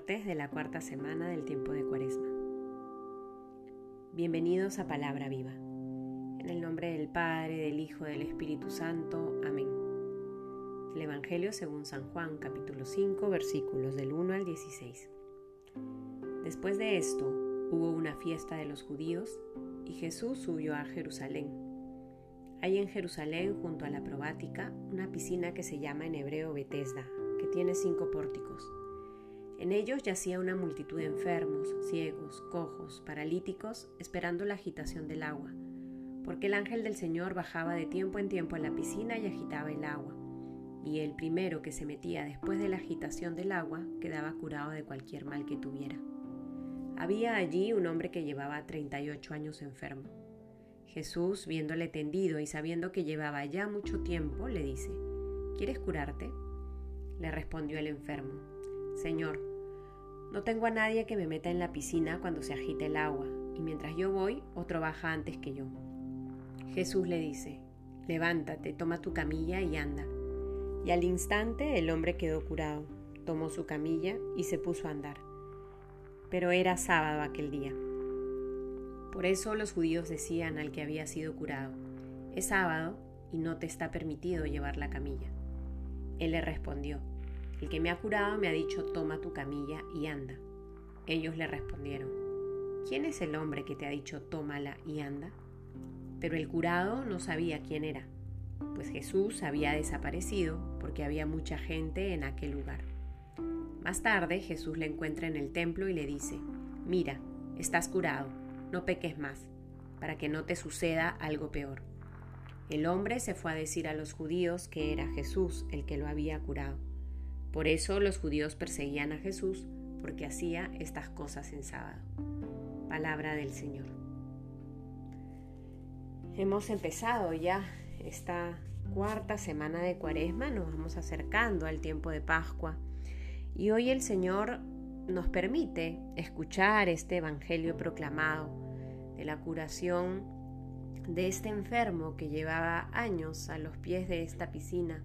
martes de la cuarta semana del tiempo de Cuaresma. Bienvenidos a Palabra Viva. En el nombre del Padre, del Hijo, del Espíritu Santo. Amén. El Evangelio según San Juan, capítulo 5, versículos del 1 al 16. Después de esto, hubo una fiesta de los judíos y Jesús subió a Jerusalén. Hay en Jerusalén, junto a la probática, una piscina que se llama en hebreo Betesda, que tiene cinco pórticos. En ellos yacía una multitud de enfermos, ciegos, cojos, paralíticos, esperando la agitación del agua, porque el ángel del Señor bajaba de tiempo en tiempo a la piscina y agitaba el agua, y el primero que se metía después de la agitación del agua quedaba curado de cualquier mal que tuviera. Había allí un hombre que llevaba 38 años enfermo. Jesús, viéndole tendido y sabiendo que llevaba ya mucho tiempo, le dice, ¿Quieres curarte? Le respondió el enfermo, Señor, no tengo a nadie que me meta en la piscina cuando se agite el agua, y mientras yo voy, otro baja antes que yo. Jesús le dice, levántate, toma tu camilla y anda. Y al instante el hombre quedó curado, tomó su camilla y se puso a andar. Pero era sábado aquel día. Por eso los judíos decían al que había sido curado, es sábado y no te está permitido llevar la camilla. Él le respondió, el que me ha curado me ha dicho, toma tu camilla y anda. Ellos le respondieron, ¿quién es el hombre que te ha dicho, tómala y anda? Pero el curado no sabía quién era, pues Jesús había desaparecido porque había mucha gente en aquel lugar. Más tarde Jesús le encuentra en el templo y le dice, mira, estás curado, no peques más, para que no te suceda algo peor. El hombre se fue a decir a los judíos que era Jesús el que lo había curado. Por eso los judíos perseguían a Jesús porque hacía estas cosas en sábado. Palabra del Señor. Hemos empezado ya esta cuarta semana de Cuaresma, nos vamos acercando al tiempo de Pascua y hoy el Señor nos permite escuchar este Evangelio proclamado de la curación de este enfermo que llevaba años a los pies de esta piscina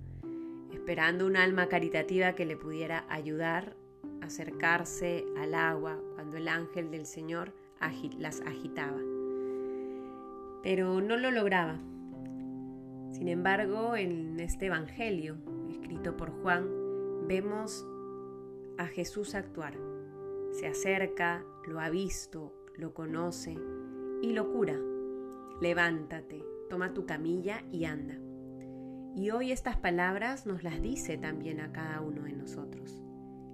esperando un alma caritativa que le pudiera ayudar a acercarse al agua cuando el ángel del Señor las agitaba. Pero no lo lograba. Sin embargo, en este Evangelio, escrito por Juan, vemos a Jesús actuar. Se acerca, lo ha visto, lo conoce y lo cura. Levántate, toma tu camilla y anda. Y hoy estas palabras nos las dice también a cada uno de nosotros.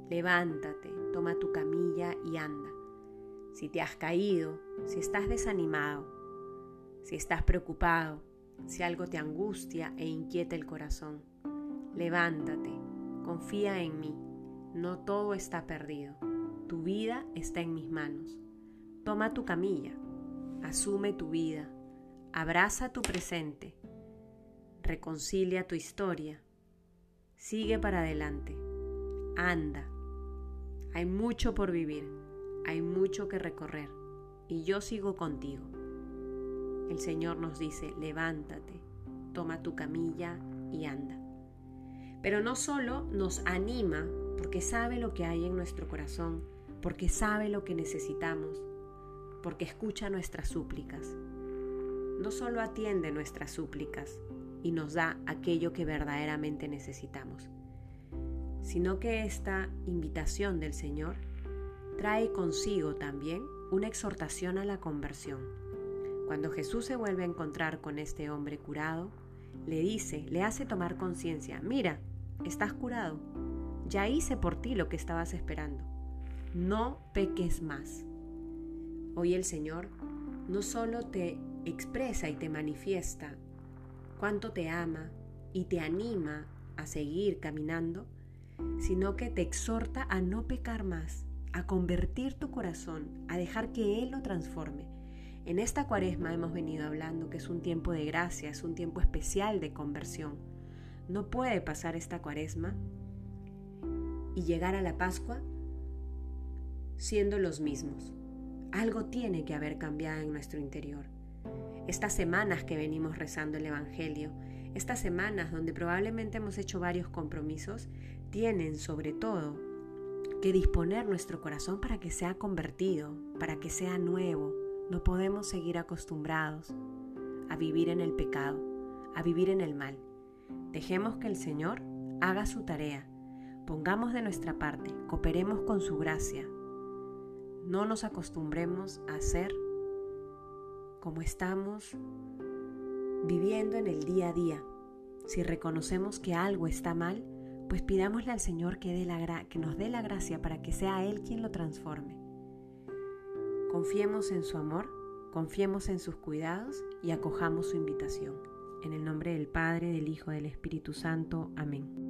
Levántate, toma tu camilla y anda. Si te has caído, si estás desanimado, si estás preocupado, si algo te angustia e inquieta el corazón, levántate, confía en mí. No todo está perdido. Tu vida está en mis manos. Toma tu camilla, asume tu vida, abraza tu presente reconcilia tu historia, sigue para adelante, anda. Hay mucho por vivir, hay mucho que recorrer y yo sigo contigo. El Señor nos dice, levántate, toma tu camilla y anda. Pero no solo nos anima porque sabe lo que hay en nuestro corazón, porque sabe lo que necesitamos, porque escucha nuestras súplicas. No solo atiende nuestras súplicas, y nos da aquello que verdaderamente necesitamos, sino que esta invitación del Señor trae consigo también una exhortación a la conversión. Cuando Jesús se vuelve a encontrar con este hombre curado, le dice, le hace tomar conciencia, mira, estás curado, ya hice por ti lo que estabas esperando, no peques más. Hoy el Señor no solo te expresa y te manifiesta cuánto te ama y te anima a seguir caminando, sino que te exhorta a no pecar más, a convertir tu corazón, a dejar que Él lo transforme. En esta cuaresma hemos venido hablando que es un tiempo de gracia, es un tiempo especial de conversión. No puede pasar esta cuaresma y llegar a la Pascua siendo los mismos. Algo tiene que haber cambiado en nuestro interior estas semanas que venimos rezando el Evangelio, estas semanas donde probablemente hemos hecho varios compromisos, tienen sobre todo que disponer nuestro corazón para que sea convertido, para que sea nuevo. No podemos seguir acostumbrados a vivir en el pecado, a vivir en el mal. Dejemos que el Señor haga su tarea. Pongamos de nuestra parte, cooperemos con su gracia. No nos acostumbremos a ser como estamos viviendo en el día a día. Si reconocemos que algo está mal, pues pidámosle al Señor que, que nos dé la gracia para que sea Él quien lo transforme. Confiemos en su amor, confiemos en sus cuidados y acojamos su invitación. En el nombre del Padre, del Hijo, del Espíritu Santo. Amén.